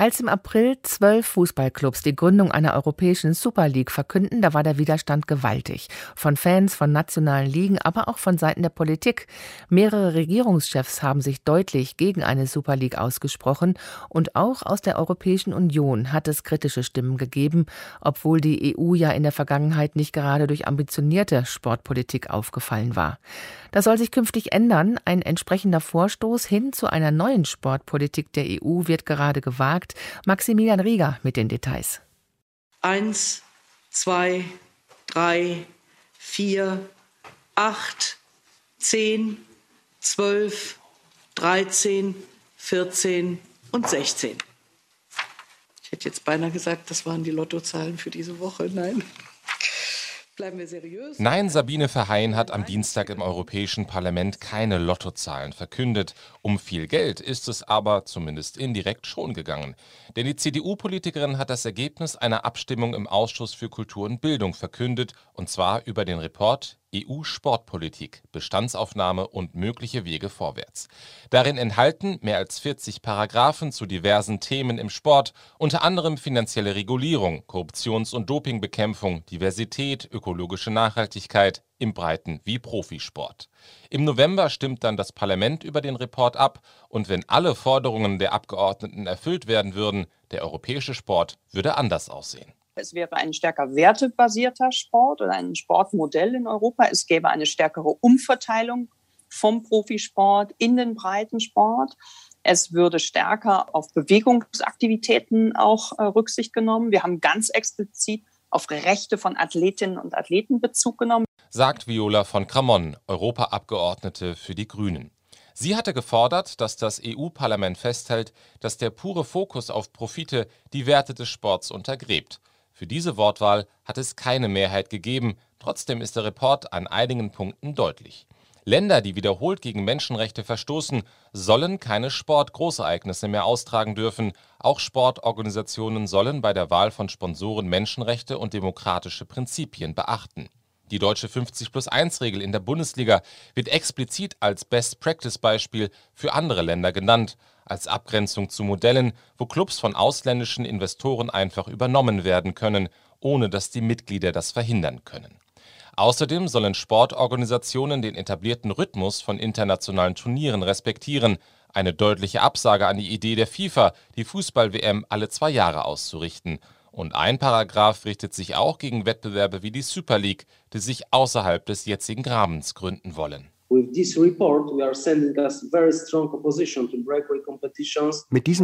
Als im April zwölf Fußballclubs die Gründung einer europäischen Super League verkünden, da war der Widerstand gewaltig. Von Fans, von nationalen Ligen, aber auch von Seiten der Politik. Mehrere Regierungschefs haben sich deutlich gegen eine Super League ausgesprochen und auch aus der Europäischen Union hat es kritische Stimmen gegeben, obwohl die EU ja in der Vergangenheit nicht gerade durch ambitionierte Sportpolitik aufgefallen war. Das soll sich künftig ändern. Ein entsprechender Vorstoß hin zu einer neuen Sportpolitik der EU wird gerade gewagt. Maximilian Rieger mit den Details. Eins, zwei, drei, vier, acht, zehn, zwölf, dreizehn, vierzehn und sechzehn. Ich hätte jetzt beinahe gesagt, das waren die Lottozahlen für diese Woche. Nein. Nein, Sabine Verheyen hat am Dienstag im Europäischen Parlament keine Lottozahlen verkündet. Um viel Geld ist es aber zumindest indirekt schon gegangen. Denn die CDU-Politikerin hat das Ergebnis einer Abstimmung im Ausschuss für Kultur und Bildung verkündet, und zwar über den Report EU-Sportpolitik, Bestandsaufnahme und mögliche Wege vorwärts. Darin enthalten mehr als 40 Paragraphen zu diversen Themen im Sport, unter anderem finanzielle Regulierung, Korruptions- und Dopingbekämpfung, Diversität, ökologische Nachhaltigkeit im Breiten- wie Profisport. Im November stimmt dann das Parlament über den Report ab und wenn alle Forderungen der Abgeordneten erfüllt werden würden, der europäische Sport würde anders aussehen. Es wäre ein stärker wertebasierter Sport oder ein Sportmodell in Europa. Es gäbe eine stärkere Umverteilung vom Profisport in den Breitensport. Es würde stärker auf Bewegungsaktivitäten auch äh, Rücksicht genommen. Wir haben ganz explizit auf Rechte von Athletinnen und Athleten Bezug genommen. Sagt Viola von Cramon, Europaabgeordnete für die Grünen. Sie hatte gefordert, dass das EU-Parlament festhält, dass der pure Fokus auf Profite die Werte des Sports untergräbt. Für diese Wortwahl hat es keine Mehrheit gegeben, trotzdem ist der Report an einigen Punkten deutlich. Länder, die wiederholt gegen Menschenrechte verstoßen, sollen keine Sportgroßereignisse mehr austragen dürfen. Auch Sportorganisationen sollen bei der Wahl von Sponsoren Menschenrechte und demokratische Prinzipien beachten. Die deutsche 50 plus 1 Regel in der Bundesliga wird explizit als Best Practice Beispiel für andere Länder genannt als Abgrenzung zu Modellen, wo Clubs von ausländischen Investoren einfach übernommen werden können, ohne dass die Mitglieder das verhindern können. Außerdem sollen Sportorganisationen den etablierten Rhythmus von internationalen Turnieren respektieren, eine deutliche Absage an die Idee der FIFA, die Fußball-WM alle zwei Jahre auszurichten. Und ein Paragraph richtet sich auch gegen Wettbewerbe wie die Super League, die sich außerhalb des jetzigen Rahmens gründen wollen. Mit diesem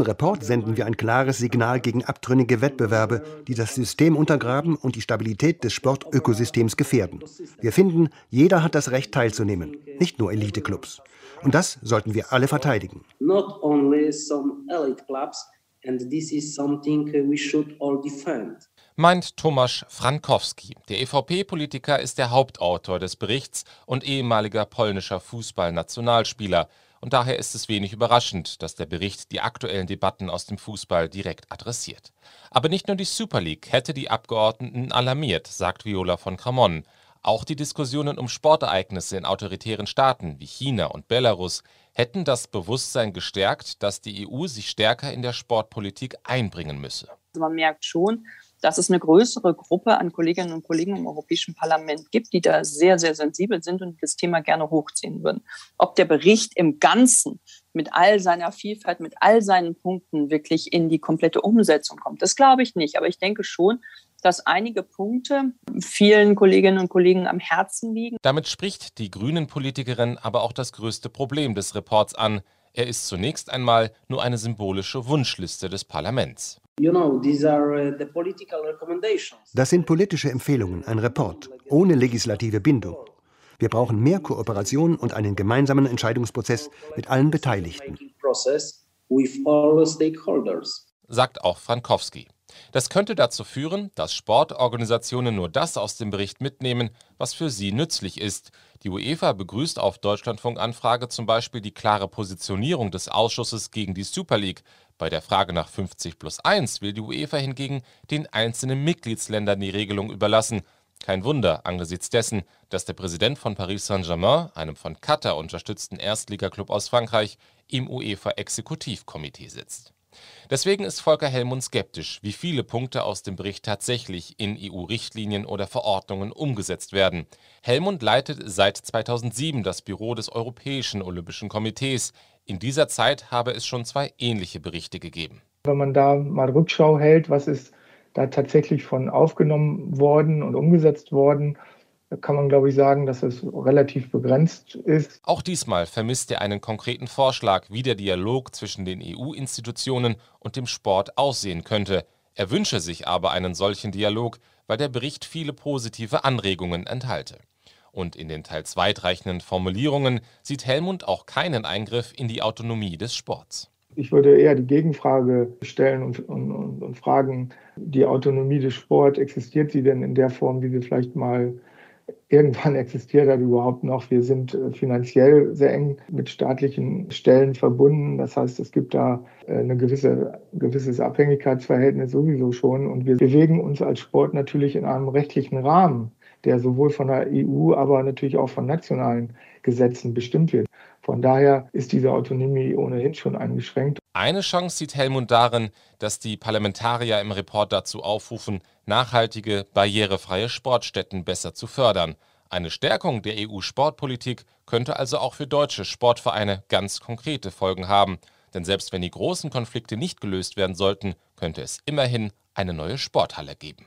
Report senden wir ein klares Signal gegen abtrünnige Wettbewerbe, die das System untergraben und die Stabilität des Sportökosystems gefährden. Wir finden, jeder hat das Recht teilzunehmen, nicht nur Eliteclubs. Und das sollten wir alle verteidigen. Not only some elite clubs, and this is something we should all defend meint Tomasz Frankowski. Der EVP-Politiker ist der Hauptautor des Berichts und ehemaliger polnischer Fußballnationalspieler. Und daher ist es wenig überraschend, dass der Bericht die aktuellen Debatten aus dem Fußball direkt adressiert. Aber nicht nur die Super League hätte die Abgeordneten alarmiert, sagt Viola von Cramon. Auch die Diskussionen um Sportereignisse in autoritären Staaten wie China und Belarus hätten das Bewusstsein gestärkt, dass die EU sich stärker in der Sportpolitik einbringen müsse. Man merkt schon, dass es eine größere Gruppe an Kolleginnen und Kollegen im Europäischen Parlament gibt, die da sehr, sehr sensibel sind und das Thema gerne hochziehen würden. Ob der Bericht im Ganzen mit all seiner Vielfalt, mit all seinen Punkten wirklich in die komplette Umsetzung kommt, das glaube ich nicht. Aber ich denke schon, dass einige Punkte vielen Kolleginnen und Kollegen am Herzen liegen. Damit spricht die Grünen-Politikerin aber auch das größte Problem des Reports an. Er ist zunächst einmal nur eine symbolische Wunschliste des Parlaments. Uh, das sind politische Empfehlungen, ein Report, ohne legislative Bindung. Wir brauchen mehr Kooperation und einen gemeinsamen Entscheidungsprozess mit allen Beteiligten. Sagt auch Frankowski. Das könnte dazu führen, dass Sportorganisationen nur das aus dem Bericht mitnehmen, was für sie nützlich ist. Die UEFA begrüßt auf Deutschlandfunk-Anfrage zum Beispiel die klare Positionierung des Ausschusses gegen die Super League. Bei der Frage nach 50 plus 1 will die UEFA hingegen den einzelnen Mitgliedsländern die Regelung überlassen. Kein Wunder angesichts dessen, dass der Präsident von Paris Saint-Germain, einem von Katar unterstützten Erstligaklub aus Frankreich, im UEFA-Exekutivkomitee sitzt. Deswegen ist Volker Hellmund skeptisch, wie viele Punkte aus dem Bericht tatsächlich in EU-Richtlinien oder Verordnungen umgesetzt werden. Hellmund leitet seit 2007 das Büro des Europäischen Olympischen Komitees. In dieser Zeit habe es schon zwei ähnliche Berichte gegeben. Wenn man da mal Rückschau hält, was ist da tatsächlich von aufgenommen worden und umgesetzt worden, kann man, glaube ich, sagen, dass es relativ begrenzt ist. Auch diesmal vermisst er einen konkreten Vorschlag, wie der Dialog zwischen den EU-Institutionen und dem Sport aussehen könnte. Er wünsche sich aber einen solchen Dialog, weil der Bericht viele positive Anregungen enthalte. Und in den teils weitreichenden Formulierungen sieht Helmut auch keinen Eingriff in die Autonomie des Sports. Ich würde eher die Gegenfrage stellen und, und, und, fragen, die Autonomie des Sports, existiert sie denn in der Form, wie sie vielleicht mal irgendwann existiert er überhaupt noch. Wir sind äh, finanziell sehr eng mit staatlichen Stellen verbunden. Das heißt, es gibt da äh, ein gewisse, gewisses Abhängigkeitsverhältnis sowieso schon. Und wir bewegen uns als Sport natürlich in einem rechtlichen Rahmen, der sowohl von der EU, aber natürlich auch von nationalen Gesetzen bestimmt wird. Von daher ist diese Autonomie ohnehin schon eingeschränkt. Eine Chance sieht Helmut darin, dass die Parlamentarier im Report dazu aufrufen, nachhaltige, barrierefreie Sportstätten besser zu fördern. Eine Stärkung der EU-Sportpolitik könnte also auch für deutsche Sportvereine ganz konkrete Folgen haben. Denn selbst wenn die großen Konflikte nicht gelöst werden sollten, könnte es immerhin eine neue Sporthalle geben.